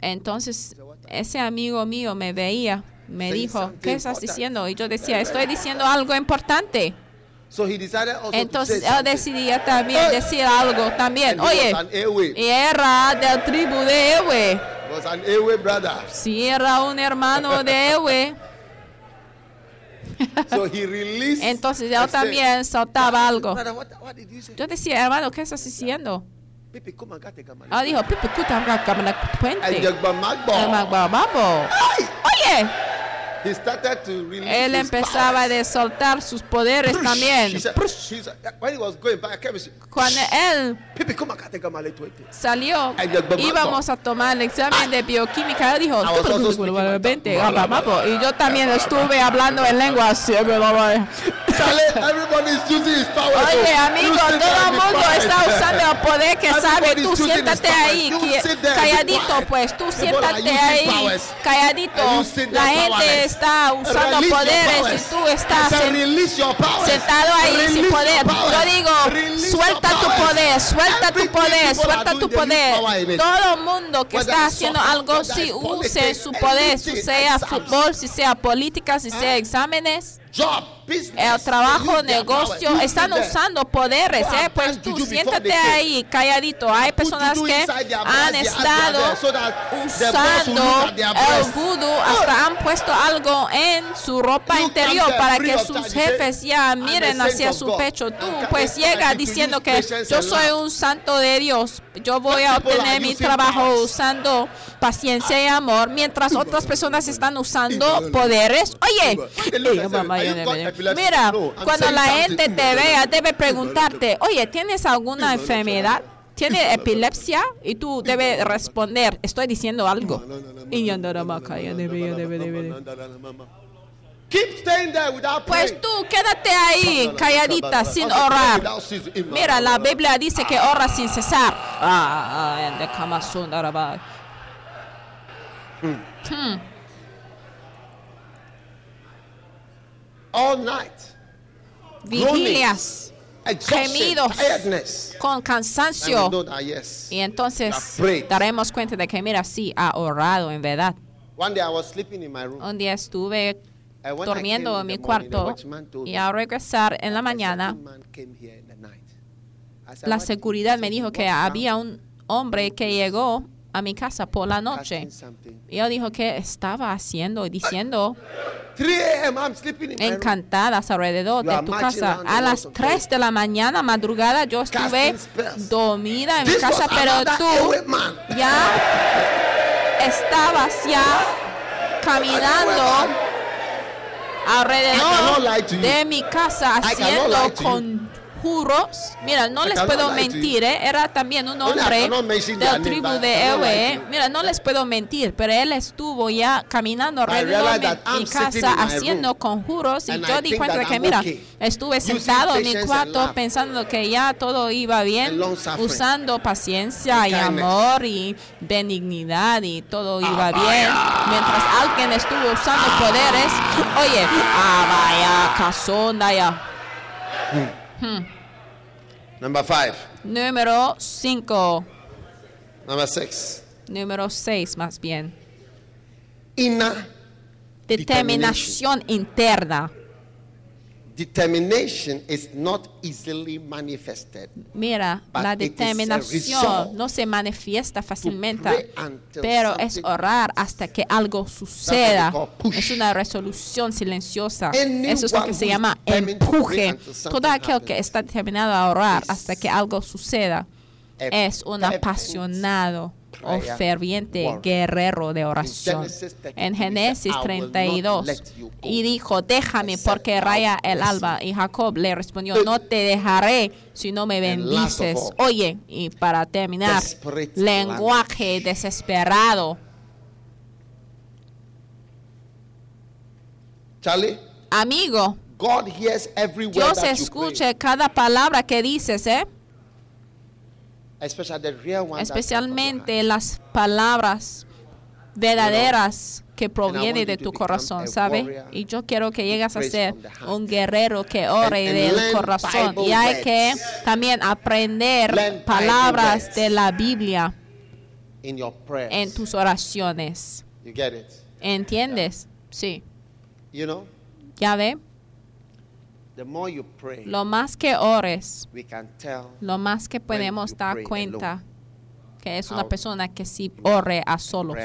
Entonces, ese amigo mío me veía, me dijo, ¿qué estás diciendo? Y yo decía, estoy diciendo algo importante. Entonces, él decidía también decir algo también. Oye, y era del tribu de Ewe. Sí, era un hermano de Ewe. So he released. Entonces, said, también soltaba algo. Yo decía, hermano, ¿qué estás diciendo? Ah, dijo, pipi puente. Oye, He started to release él empezaba de soltar sus poderes también. He said, he said, when he was going back, I kept saying, Cuando él salió, íbamos a tomar el examen de bioquímica. Él dijo, y yo también estuve hablando en lengua. Oye, amigo, todo el mundo está usando el poder que sabe. Tú siéntate ahí, calladito, pues. Tú siéntate ahí, calladito. La gente. Está usando Release poderes y tú estás sentado ahí sin poder. Yo digo, suelta tu poder, suelta tu poder, suelta tu poder. Todo mundo que está haciendo algo, si use su poder, si sea fútbol, si sea política, si sea exámenes. El trabajo, negocio, están usando poderes, ¿eh? Pues tú siéntate ahí, calladito. Hay personas que han estado usando el voodoo, hasta han puesto algo en su ropa interior para que sus jefes ya "I'm a miren hacia su God." pecho. Tú pues llega diciendo que yo soy un santo de Dios. Yo voy a obtener mi trabajo usando paciencia y amor, mientras otras personas están usando poderes. Oye, mamá, Mira, cuando la gente te vea, debe preguntarte, oye, ¿tienes alguna enfermedad? ¿Tienes epilepsia? Y tú debes responder, estoy diciendo algo. Pues tú quédate ahí, calladita, sin orar. Mira, la Biblia dice que ora sin cesar. Ah, ah, de Kama Sundara ba. All night. Vigilias Gemidos. tiredness. con cansancio. know that, yes. Y entonces daremos cuenta de que, mira, sí, ha orado en verdad. One day I was sleeping in my room. Un día estuve durmiendo en in mi cuarto y al regresar en la "A mañana, certain man came here in the night." I said, la "What did he seguridad say?" me dijo que "What había now?" un hombre que llegó a mi casa por la noche. Y yo dijo que estaba haciendo y diciendo 3 a.m. I'm sleeping in my room. encantadas alrededor de tu casa. A las of 3 de la mañana, madrugada, yo estuve dormida en mi casa, pero tú ya estabas ya caminando alrededor de mi casa haciendo lie Mira, no les puedo mentir, ¿eh? era también un hombre de la tribu de Ewe. Mira, no les puedo mentir, pero él estuvo ya caminando alrededor de mi casa haciendo conjuros y yo di cuenta que, mira, estuve sentado en mi cuarto pensando que ya todo iba bien, usando paciencia y amor y benignidad y todo iba Ah, bien. vaya. Mientras alguien estuvo usando poderes, oye, ah, vaya, casonda ya. Number five. Número 5, Number six. número 6 más bien. Inner Determinación interna. Determination is not easily manifested. Mira, But la determinación no se manifiesta fácilmente, pero es orar hasta que algo suceda. Es una resolución silenciosa. Eso es lo que se llama empuje. Todo aquel que happens está determinado a orar hasta que algo suceda es un apasionado o ferviente guerrero de oración. Genesis 32, En Génesis "I will not 32 let you go y dijo, déjame porque raya el alba. me." Y Jacob le respondió, no te dejaré si no me bendices. Oye, y para terminar, lenguaje desesperado. Charlie, Amigo, God hears every word Dios escucha cada palabra que dices, ¿eh? pray, especially the real one that comes from your especialmente las palabras verdaderas que provienen de tu corazón, ¿sabe? Y yo quiero que llegas a ser un guerrero que ore del corazón. Y hay que también aprender palabras de la Biblia in your prayers. en tus oraciones. you get it? ¿Entiendes? Sí. You know, Ya ve, the more you pray, lo más que ores, we can tell lo más que podemos dar cuenta alone. que es una persona que sí ore a solos.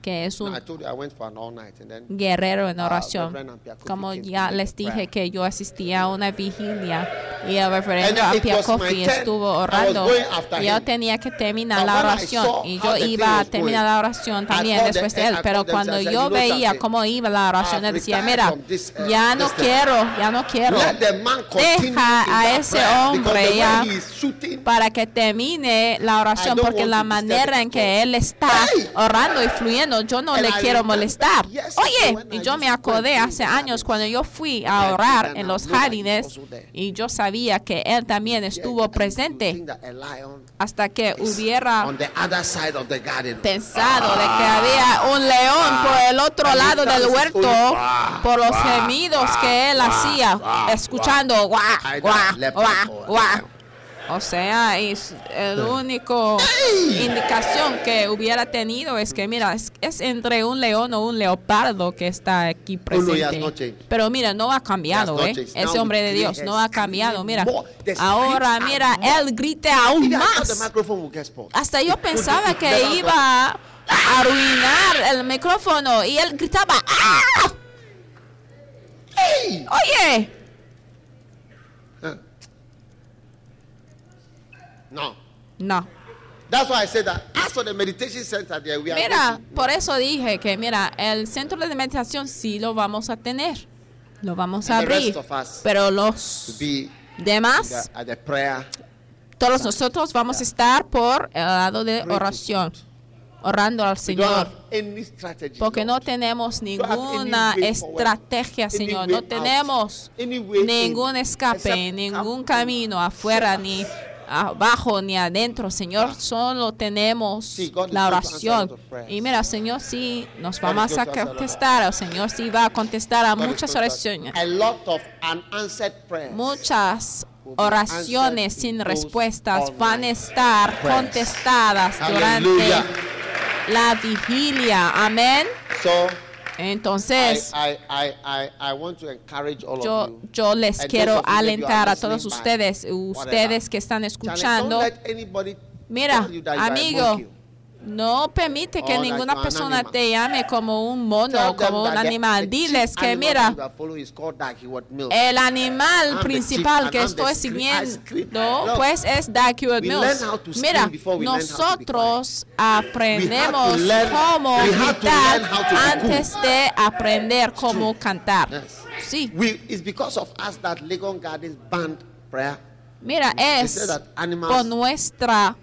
Que es un guerrero en Ah, oración. Ampiakofi Como ya les dije que yo asistía a una vigilia y el reverendo turn. estuvo orando yo tenía que terminar la oración y yo iba a terminar la oración también después de él, pero cuando yo "You know veía cómo iba la oración, él decía, mira, uh, ya no thing. quiero, ya no quiero. Deja a ese hombre ya para que termine la oración, porque la manera en que él está orando y fluyendo, yo no le quiero molestar. Oye, y yo me acordé hace años cuando yo fui a orar en los jardines y yo sabía que él también estuvo presente hasta que hubiera on the other side of the garden. pensado de que había un león por el otro And he lado del huerto only, "Wah, por los gemidos que él hacía escuchando guau, guau, guau, guau. O sea, es el único indicación que hubiera tenido es que, mira, es, es entre un león o un leopardo que está aquí presente. Pero mira, no ha cambiado, ¿eh? Ese hombre de Dios no ha cambiado. Mira, ahora, mira, él grite aún más. Hasta yo pensaba que iba a arruinar el micrófono y él gritaba, ¡ah! Oye, No. no. That's why I said that. As for the meditation center there, we are Mira, por eso dije que, mira, el centro de meditación sí lo vamos a tener. Lo vamos a And the abrir. rest of us Pero los demás, the- at the prayer. todos nosotros vamos a estar por el lado de oración, orando al Señor. Porque no tenemos ninguna estrategia, Señor. No tenemos ningún escape, ningún camino afuera, ni. Abajo, ni adentro, Señor. Solo tenemos Sí, la oración. Y mira, Señor, sí nos vamos going a contestar. El Señor sí va a contestar a muchas oraciones. A lot of unanswered prayers. Muchas oraciones sin respuestas van a estar contestadas durante la vigilia. Amén. Entonces, I, I, I, I, I want to encourage all yo, of you. yo les And quiero alentar a todos ustedes, whatever. ustedes que están escuchando. Mira, amigo. No permite que ninguna persona te llame como un mono, them como un animal. Diles que, mira, el animal principal que estoy siguiendo, pues es we Mills. Mira, nosotros aprendemos cómo gritar antes de aprender cómo cantar. Sí. We, it's because of us that Legon Gardens banned prayer. Mira, es por nuestra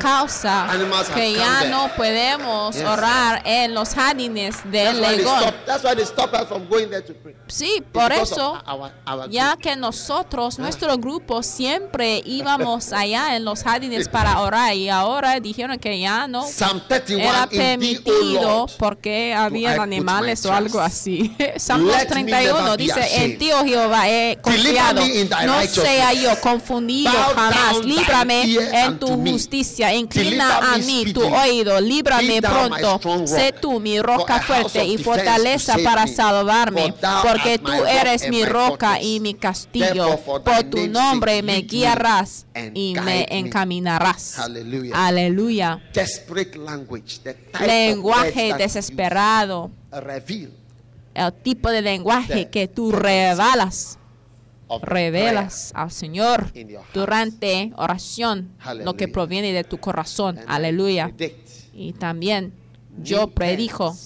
causa que ya there. no podemos Yes. orar en los jardines they Legón. stop, that's why they stop us from going there to pray. Sí, por eso, of our, our ya que nosotros, nuestro grupo, siempre íbamos allá en los jardines para orar y ahora dijeron que ya no Psalm 31 era in thee, O permitido porque put animales o algo así. Salmos Let me 31 never be dice, en ti, oh Jehová, he confiado. No sea yo confundido jamás. Líbrame en tu me. Justicia. Inclina a mí tu oído. Líbrame pronto. Sé tú mi roca fuerte y fortaleza para me. salvarme. Porque tú eres mi roca y mi castillo. Por tu nombre me guiarás y me encaminarás. Aleluya. Lenguaje desesperado. El tipo de lenguaje que tú revelas. Revelas al Señor durante oración lo que proviene de tu corazón. Aleluya. Y también yo predijo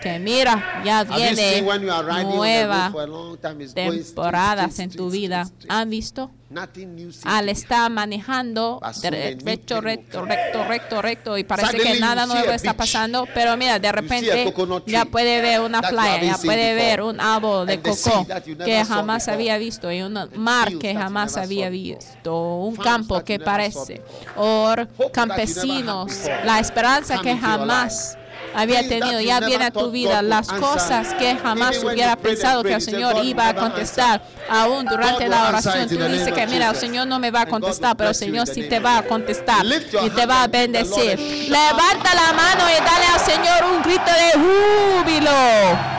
que mira, ya viene nueva temporadas en tu vida. ¿Han visto? Al estar manejando Basura, de- new recto, recto, recto, recto, recto y parece que nada nuevo está pasando, pero mira, de repente ya puede ver una playa, ya puede ver un árbol de coco que jamás había visto y un mar que jamás había visto, un campo que parece, o campesinos, la esperanza que jamás había tenido, ya viene a tu vida, las cosas que jamás hubiera pensado que el Señor iba a contestar, aún durante la oración. Tú the dices que mira, el. Señor no me va a contestar, pero el Señor sí te va a contestar y te va a bendecir. Levanta la mano y dale al Señor un grito de júbilo.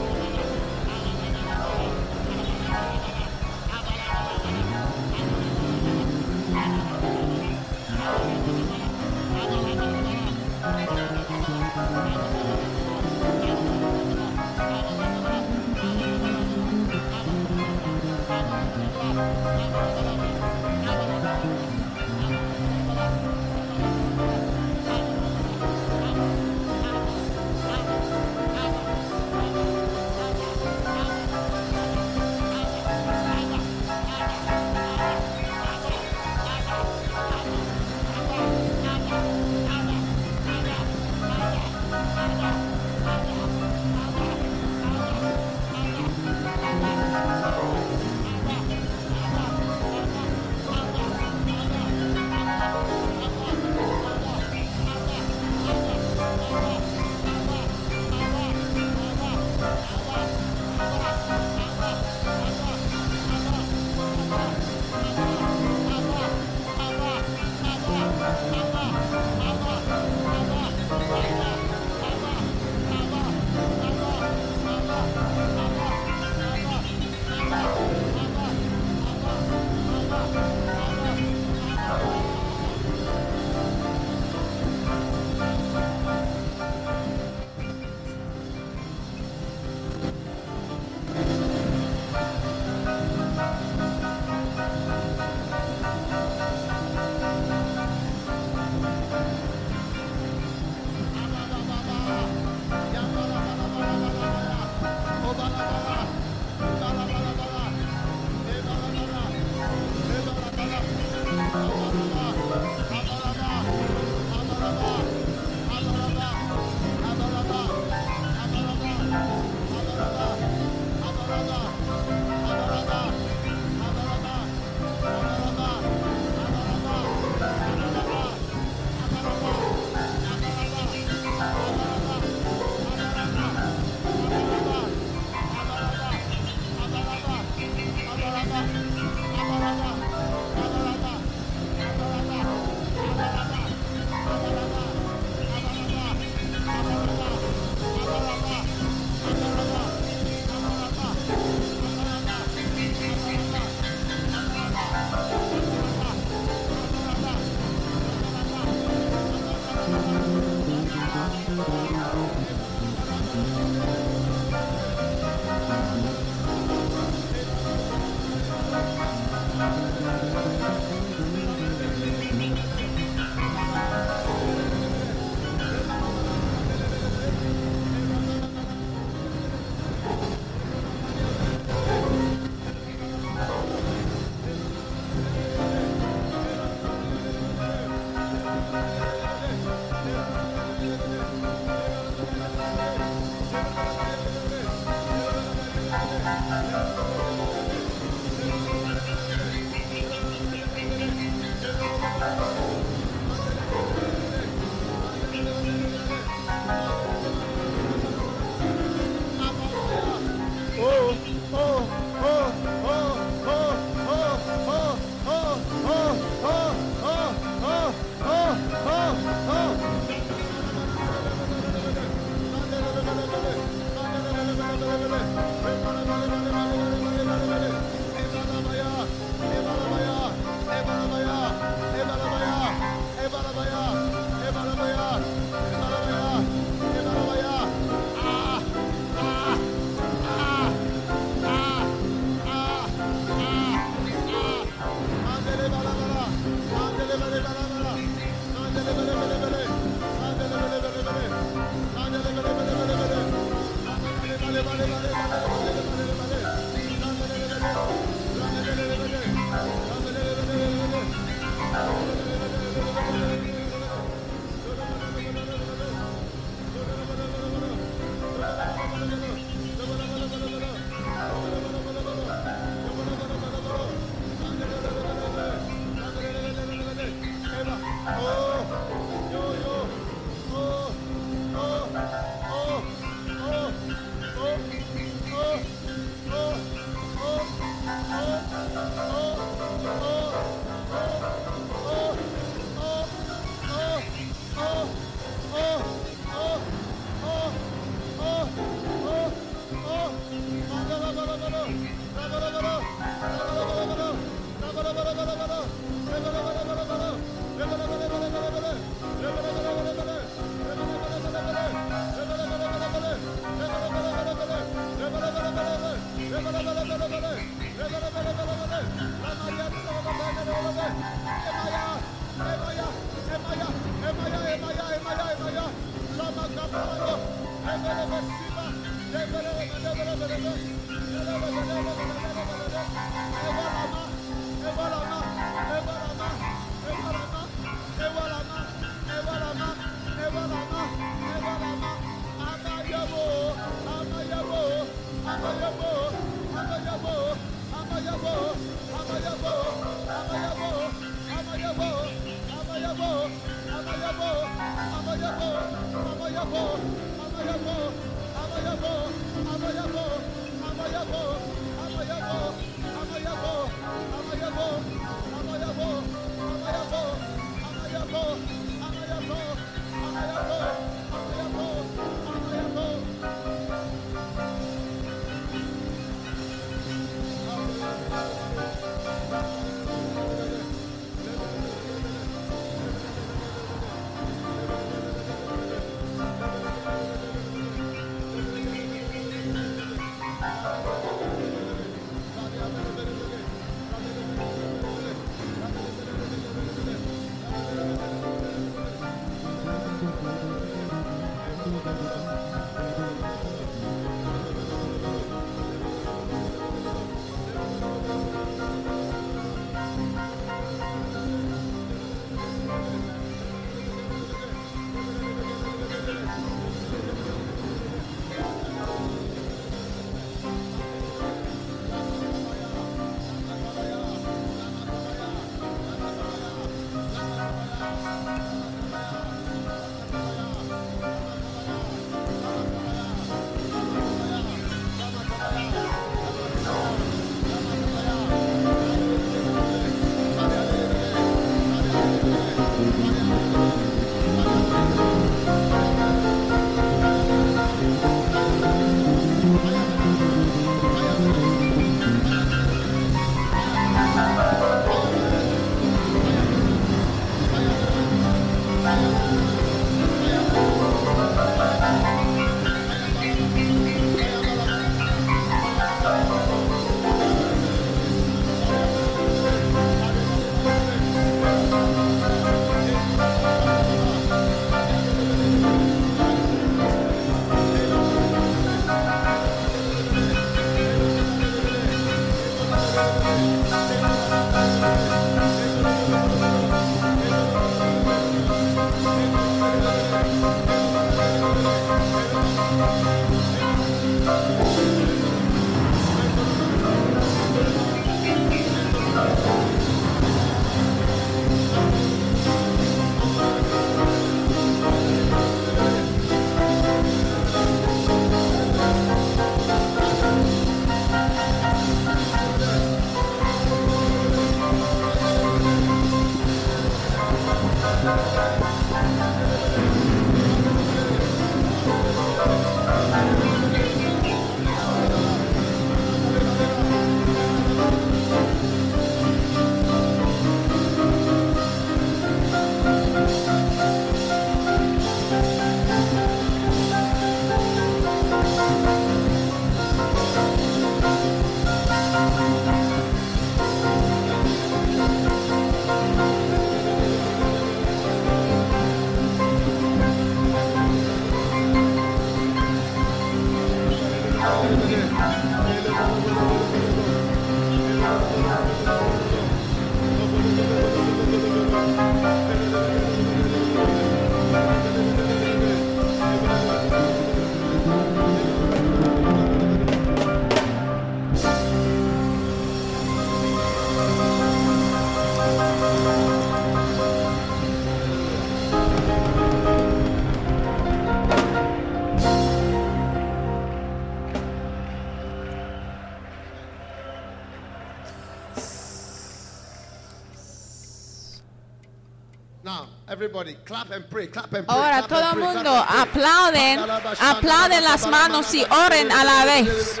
Everybody, clap and pray, clap and pray. Ahora clap todo el pray, mundo aplauden, aplauden las manos y oren a la vez.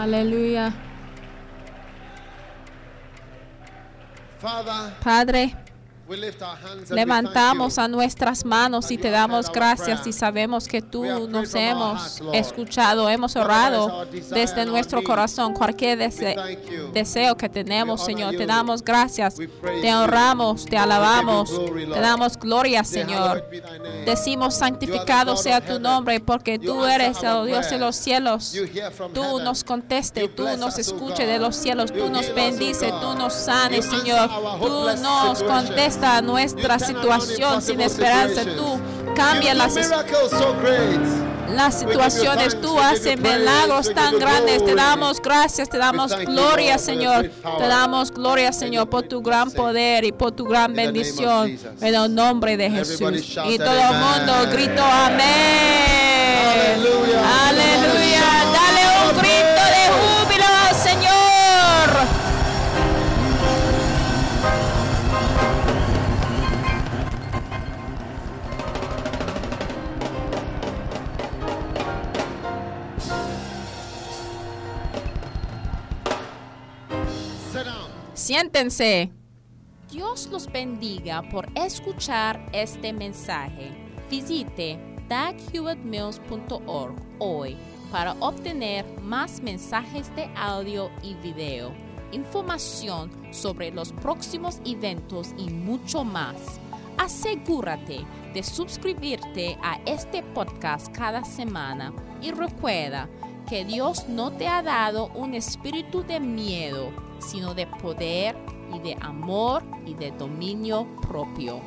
Aleluya. Father, Padre, levantamos a nuestras manos y te damos gracias y sabemos que tú nos hemos escuchado, hemos orado desde nuestro corazón cualquier dese- deseo que tenemos, Señor. Te damos gracias, te honramos, te alabamos, te damos gloria, Señor. Decimos santificado sea tu nombre porque tú eres el Dios de los cielos. Tú nos conteste, tú nos us, O escuche God. de los cielos, tú nos heal us, O bendice, God. tú nos sanes, Señor. Tú nos situation. Nuestra situación sin esperanza. Tú cambias You las, las situaciones, tú haces milagros tan grandes. Te damos gracias, te damos gloria, Señor. Te damos gloria, Señor, por tu gran poder y por tu gran bendición. En el nombre de Jesús. Y todo el mundo gritó amén. Aleluya. Dale un grito Siéntense. Dios los bendiga por escuchar este mensaje. Visite daghewittmills.org hoy para obtener más mensajes de audio y video, información sobre los próximos eventos y mucho más. Asegúrate de suscribirte a este podcast cada semana y recuerda que Dios no te ha dado un espíritu de miedo, sino de poder y de amor y de dominio propio.